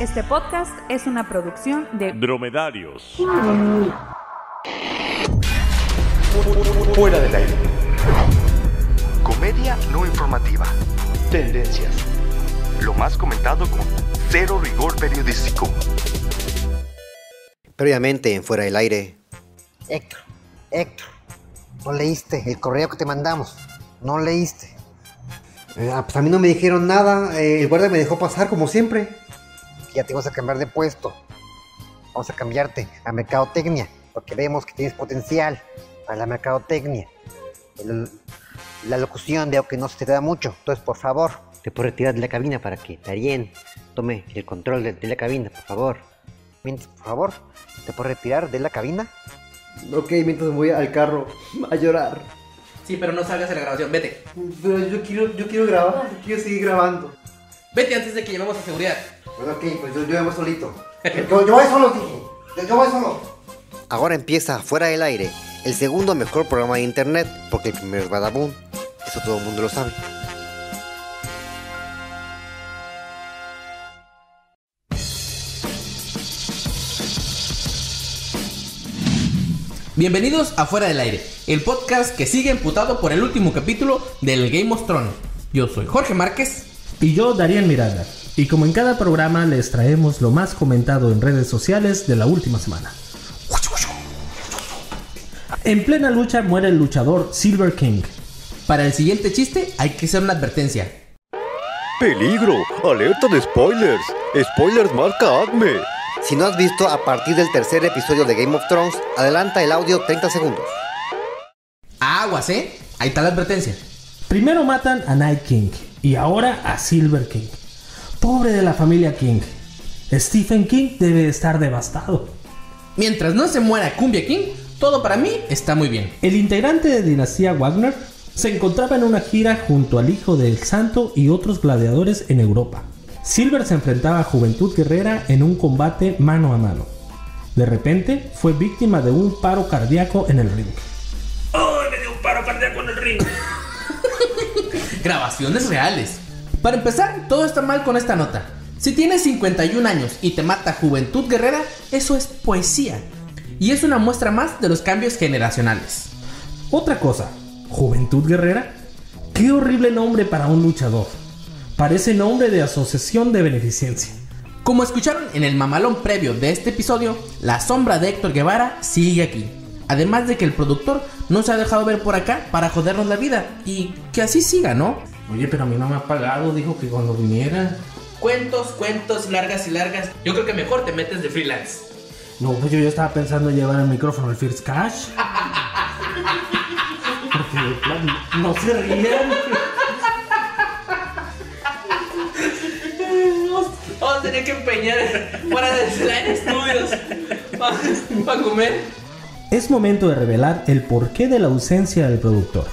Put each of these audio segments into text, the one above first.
Este podcast es una producción de Dromedarios. Fuera del aire. Comedia no informativa. Tendencias. Lo más comentado con cero rigor periodístico. Previamente en Fuera del Aire. Héctor, Héctor, no leíste el correo que te mandamos. No leíste. Eh, ah, pues a mí no me dijeron nada. eh, el guardia me dejó pasar como siempre. Ya te vas a cambiar de puesto. Vamos a cambiarte a mercadotecnia, porque vemos que tienes potencial para la mercadotecnia. El- la locución veo que no se te da mucho. Entonces, por favor, te puedo retirar de la cabina para que Darien tome el control de, de la cabina, por favor. Mientras, por favor, te puedo retirar de la cabina. Ok, mientras voy al carro a llorar. Sí, pero no salgas de la grabación. Vete. Pero yo quiero, yo quiero grabar, quiero seguir grabando. Vete antes de que llevemos a seguridad. Bueno, ok, pues yo, yo voy solito. Yo, yo voy solo, dije. Yo, yo voy solo. Ahora empieza Fuera del Aire, el segundo mejor programa de internet, porque el primero es Badabun. Eso todo el mundo lo sabe. Bienvenidos a Fuera del Aire, el podcast que sigue emputado por el último capítulo del Game of Thrones. Yo soy Jorge Márquez. Y yo, Darían Miranda. Y como en cada programa les traemos lo más comentado en redes sociales de la última semana. En plena lucha muere el luchador Silver King. Para el siguiente chiste hay que hacer una advertencia. Peligro, alerta de spoilers. Spoilers marca Acme. Si no has visto a partir del tercer episodio de Game of Thrones, adelanta el audio 30 segundos. Aguas, ¿eh? Ahí está la advertencia. Primero matan a Night King y ahora a Silver King. Pobre de la familia King. Stephen King debe estar devastado. Mientras no se muera Cumbia King, todo para mí está muy bien. El integrante de Dinastía Wagner se encontraba en una gira junto al hijo del santo y otros gladiadores en Europa. Silver se enfrentaba a Juventud Guerrera en un combate mano a mano. De repente fue víctima de un paro cardíaco en el ring. ¡Ay, me dio un paro cardíaco en el ring! Grabaciones reales. Para empezar, todo está mal con esta nota. Si tienes 51 años y te mata Juventud Guerrera, eso es poesía. Y es una muestra más de los cambios generacionales. Otra cosa, Juventud Guerrera. Qué horrible nombre para un luchador. Parece nombre de asociación de beneficencia. Como escucharon en el mamalón previo de este episodio, la sombra de Héctor Guevara sigue aquí. Además de que el productor no se ha dejado ver por acá para jodernos la vida. Y que así siga, ¿no? Oye, pero a mí no me ha pagado, dijo que cuando viniera. Cuentos, cuentos, largas y largas. Yo creo que mejor te metes de freelance. No, pues yo ya estaba pensando en llevar el micrófono al First Cash. Porque de plano, no se rían. Vamos a tener que empeñar para en estudios para comer. Es momento de revelar el porqué de la ausencia del productor.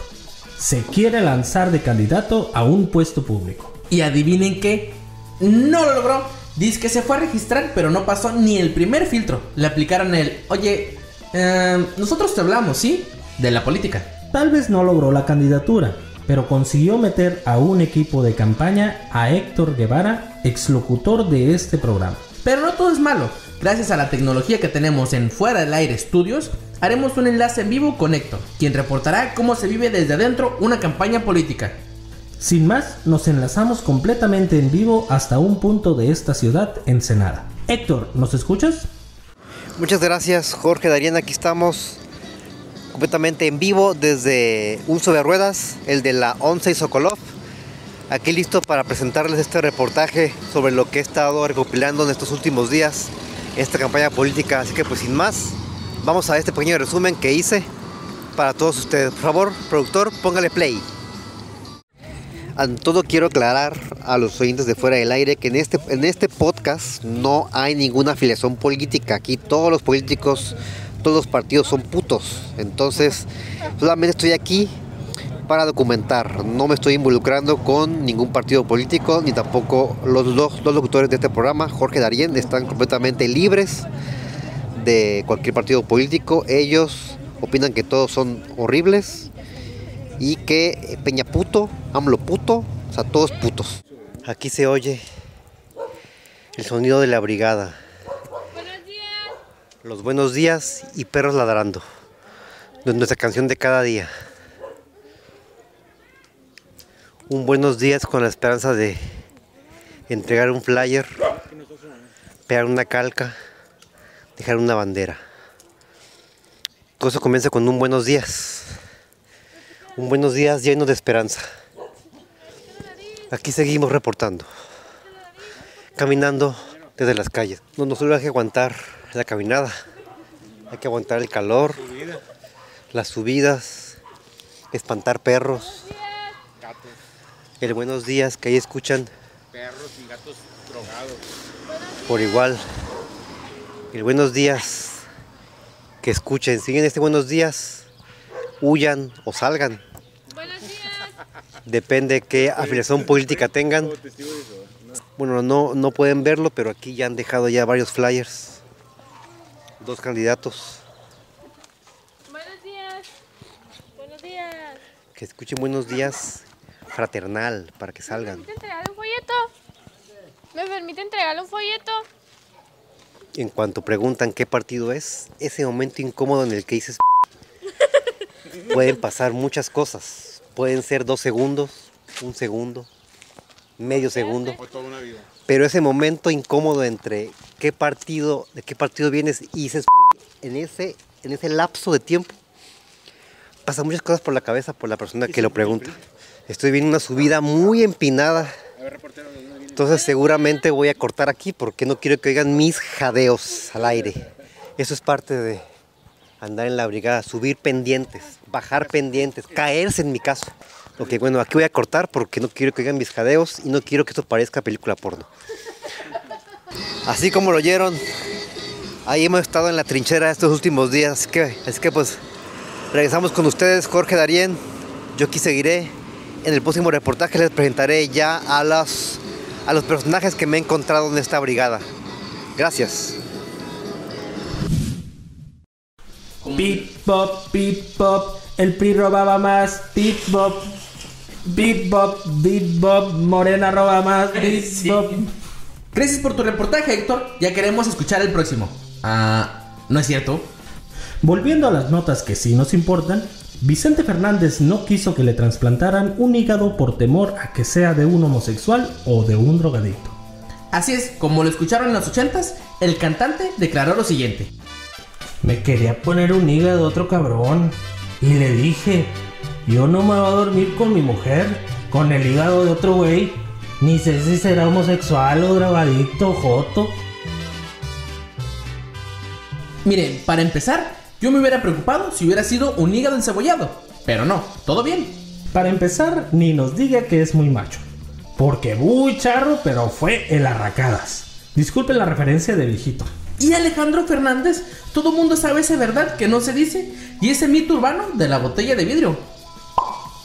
Se quiere lanzar de candidato a un puesto público. Y adivinen qué, no lo logró. Dice que se fue a registrar, pero no pasó ni el primer filtro. Le aplicaron el, oye, eh, nosotros te hablamos, ¿sí? De la política. Tal vez no logró la candidatura, pero consiguió meter a un equipo de campaña a Héctor Guevara, exlocutor de este programa. Pero no todo es malo. Gracias a la tecnología que tenemos en Fuera del Aire Studios, haremos un enlace en vivo con Héctor, quien reportará cómo se vive desde adentro una campaña política. Sin más, nos enlazamos completamente en vivo hasta un punto de esta ciudad, Ensenada. Héctor, ¿nos escuchas? Muchas gracias, Jorge Darien. Aquí estamos completamente en vivo desde un sobre ruedas, el de la 11 y Sokolov. Aquí listo para presentarles este reportaje sobre lo que he estado recopilando en estos últimos días, esta campaña política. Así que, pues sin más, vamos a este pequeño resumen que hice para todos ustedes. Por favor, productor, póngale play. Ante todo quiero aclarar a los oyentes de fuera del aire que en este, en este podcast no hay ninguna afiliación política. Aquí todos los políticos, todos los partidos son putos. Entonces, solamente estoy aquí para documentar. No me estoy involucrando con ningún partido político, ni tampoco los dos, locutores de este programa, Jorge Darien, están completamente libres de cualquier partido político. Ellos opinan que todos son horribles y que Peña puto, AMLO puto, o sea, todos putos. Aquí se oye El sonido de la brigada. Los buenos días y perros ladrando. Nuestra canción de cada día. Un buenos días con la esperanza de entregar un flyer, pegar una calca, dejar una bandera. Todo eso comienza con un buenos días. Un buenos días lleno de esperanza. Aquí seguimos reportando. Caminando desde las calles. No nos solo hay que aguantar la caminada. Hay que aguantar el calor, las subidas, espantar perros. El buenos días que ahí escuchan. Perros y gatos drogados. Por igual. El buenos días que escuchen. Siguen este buenos días. Huyan o salgan. Depende qué afiliación política tengan. Bueno, no, no pueden verlo, pero aquí ya han dejado ya varios flyers. Dos candidatos. Buenos días. Buenos días. Que escuchen buenos días fraternal para que ¿Me salgan. permite entregarle un folleto? ¿Me permite entregarle un folleto? En cuanto preguntan qué partido es, ese momento incómodo en el que dices pueden pasar muchas cosas. Pueden ser dos segundos, un segundo, medio segundo. Pero ese momento incómodo entre qué partido, de qué partido vienes y dices en ese, en ese lapso de tiempo, pasan muchas cosas por la cabeza por la persona que lo pregunta. Estoy viendo una subida muy empinada. Entonces seguramente voy a cortar aquí porque no quiero que oigan mis jadeos al aire. Eso es parte de andar en la brigada, subir pendientes, bajar pendientes, caerse en mi caso. Ok, bueno, aquí voy a cortar porque no quiero que oigan mis jadeos y no quiero que esto parezca película porno. Así como lo oyeron, ahí hemos estado en la trinchera estos últimos días. Así que, así que pues regresamos con ustedes, Jorge Darien. Yo aquí seguiré. En el próximo reportaje les presentaré ya a los, a los personajes que me he encontrado en esta brigada. Gracias. Pip pop, pip pop, el PRI robaba más, pip pop, bip bop, bip bop, Morena roba más, bip bop. Gracias por tu reportaje, Héctor. Ya queremos escuchar el próximo. Ah, ¿no es cierto? Volviendo a las notas que sí nos importan, Vicente Fernández no quiso que le trasplantaran un hígado por temor a que sea de un homosexual o de un drogadicto. Así es, como lo escucharon en los ochentas, el cantante declaró lo siguiente. Me quería poner un hígado de otro cabrón y le dije, yo no me voy a dormir con mi mujer, con el hígado de otro güey, ni sé si será homosexual o drogadicto o joto. Miren, para empezar, yo me hubiera preocupado si hubiera sido un hígado encebollado. Pero no, todo bien. Para empezar, ni nos diga que es muy macho. Porque muy charro, pero fue el arracadas. Disculpen la referencia de viejito. Y Alejandro Fernández, todo mundo sabe esa verdad que no se dice y ese mito urbano de la botella de vidrio.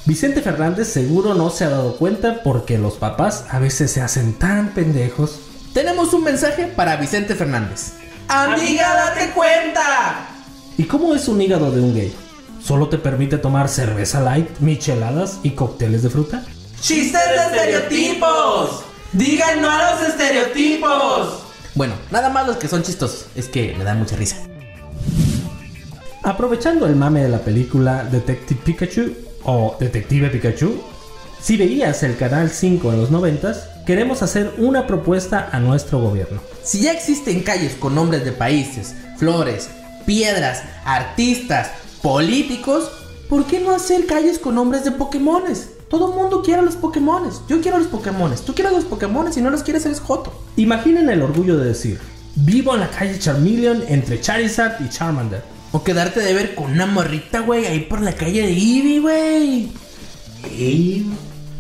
Vicente Fernández seguro no se ha dado cuenta porque los papás a veces se hacen tan pendejos. Tenemos un mensaje para Vicente Fernández. Amiga, date cuenta. ¿Y cómo es un hígado de un gay? ¿Solo te permite tomar cerveza light, micheladas y cócteles de fruta? ¡Chistes de estereotipos! ¡Digan no a los estereotipos! Bueno, nada más los que son chistosos, es que me dan mucha risa. Aprovechando el mame de la película Detective Pikachu o Detective Pikachu, si veías el canal 5 en los 90, queremos hacer una propuesta a nuestro gobierno. Si ya existen calles con nombres de países, flores, piedras, artistas, políticos, ¿por qué no hacer calles con nombres de Pokémones? Todo el mundo quiere a los Pokémones. Yo quiero a los Pokémones. Tú quieres a los Pokémones y no los quieres eres Joto. Imaginen el orgullo de decir, vivo en la calle Charmeleon entre Charizard y Charmander. O quedarte de ver con una morrita, güey, ahí por la calle de Eevee, güey.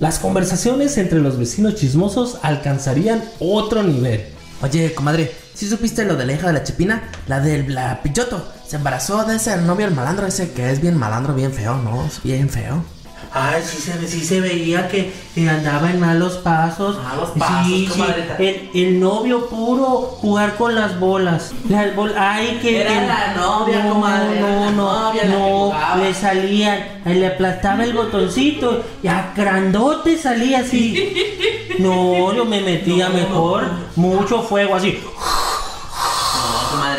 Las conversaciones entre los vecinos chismosos alcanzarían otro nivel. Oye, comadre, ¿sí supiste lo de la hija de la chipina? La del la Pichoto. Se embarazó de ese novio el malandro ese que es bien malandro, bien feo, ¿no? Es bien feo. Ay, sí se, sí se veía que, andaba en malos pasos. Malos pasos, sí, sí. El, el novio puro jugar con las bolas. Las bol- Ay, que. Era la novia, no, comadre, No, no, novia no. Le salían. ahí Le aplastaba el botoncito. Y a grandote salía así. No, yo me metía mejor. Mucho fuego así.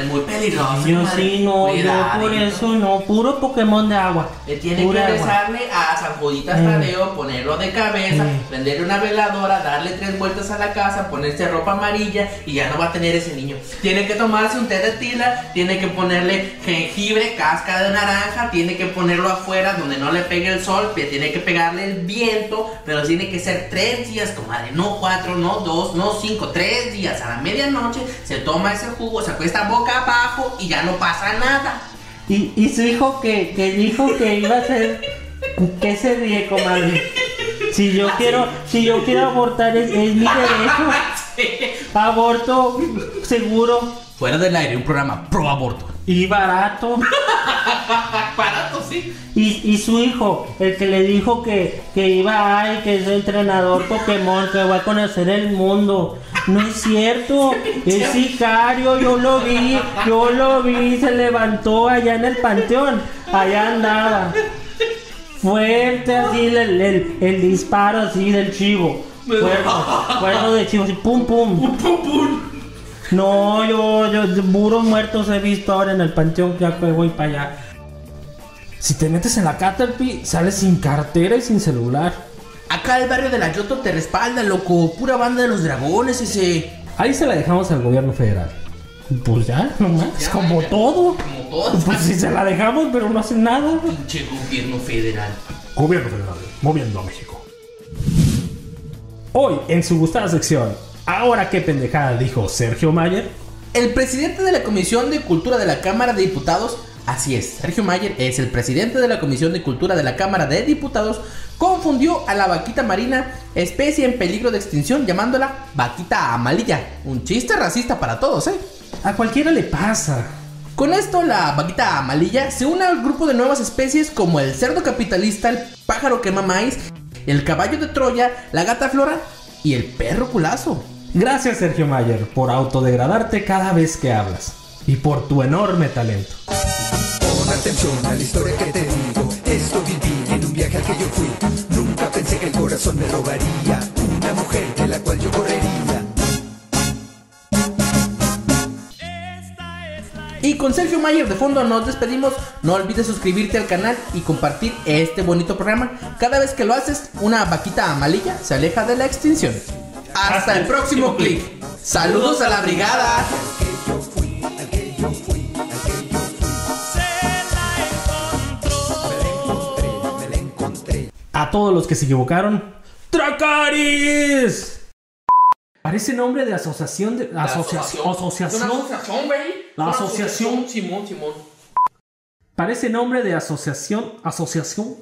No, comadre, muy peligroso. Yo sí, no, yo Cuidadito. por eso no. Puro Pokémon de agua. Le tiene Pura que agua. rezarle a San Juditas Mm. Tadeo, ponerlo de cabeza, Mm. prenderle una veladora, darle tres vueltas a la casa, ponerse ropa amarilla y ya no va a tener ese niño. Tiene que tomarse un té de tila, tiene que ponerle jengibre, cáscara de naranja, tiene que ponerlo afuera donde no le pegue el sol, que tiene que pegarle el viento, pero tiene que ser tres días, comadre, no cuatro, no dos, no cinco, tres días. A la medianoche se toma ese jugo, se acuesta boca abajo y ya no pasa nada. Y, y su hijo que, que dijo que iba a ser. ¿Qué se ríe, comadre? Si yo quiero, si yo quiero abortar es, es mi derecho. Aborto seguro Fuera del aire, un programa pro aborto. y barato. Sí. Y, y su hijo, el que le dijo que, que iba a que es entrenador Pokémon, que va a conocer el mundo. No es cierto, es sicario, yo lo vi, yo lo vi, se levantó allá en el panteón, allá andaba. Fuerte así el, el, el disparo así del chivo. Fuego, fuego de chivo, así pum pum. No, yo, yo, puros muertos he visto ahora en el panteón, ya que voy para allá. Si te metes en la Caterpie, sales sin cartera y sin celular. Acá el barrio de la Yoto te respalda, loco. Pura banda de los dragones ese. Ahí se la dejamos al gobierno federal. Pues ya, nomás, Ya, como ya. todo. Como todos. Pues si se la dejamos, pero no hacen nada. Pinche gobierno federal. Gobierno federal, moviendo a México. Hoy, en su gustada sección, ahora qué pendejada dijo Sergio Mayer. El presidente de la Comisión de Cultura de la Cámara de Diputados, así es, Sergio Mayer es el presidente de la Comisión de Cultura de la Cámara de Diputados, confundió a la vaquita marina, especie en peligro de extinción, llamándola vaquita amarilla. Un chiste racista para todos, ¿eh? A cualquiera le pasa. Con esto, la vaquita amarilla se une al grupo de nuevas especies como el cerdo capitalista, el pájaro quema maíz, el caballo de Troya, la gata flora y el perro culazo. Gracias Sergio Mayer por autodegradarte cada vez que hablas y por tu enorme talento. Atención a la historia que te digo. Esto viví en un viaje al que yo fui. Nunca pensé que el corazón me robaría una mujer de la cual yo correría. Y con Sergio Mayer de fondo nos despedimos. No olvides suscribirte al canal y compartir este bonito programa. Cada vez que lo haces, una vaquita amarilla se aleja de la extinción. Hasta, el próximo clic. Saludos a la brigada. A todos los que se equivocaron, ¡Tracaris! Parece nombre de asociación de. asociación. asociación. güey. La asociación. Simón, Simón. Parece nombre de asociación. Asociación.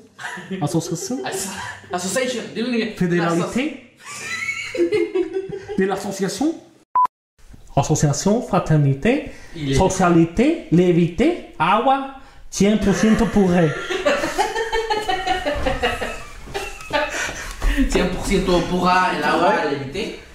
Asociación. Association. Federalité. De la asociación. Asociación, fraternité, socialité, levité, agua, 100% puré. 100% pura el agua, evité.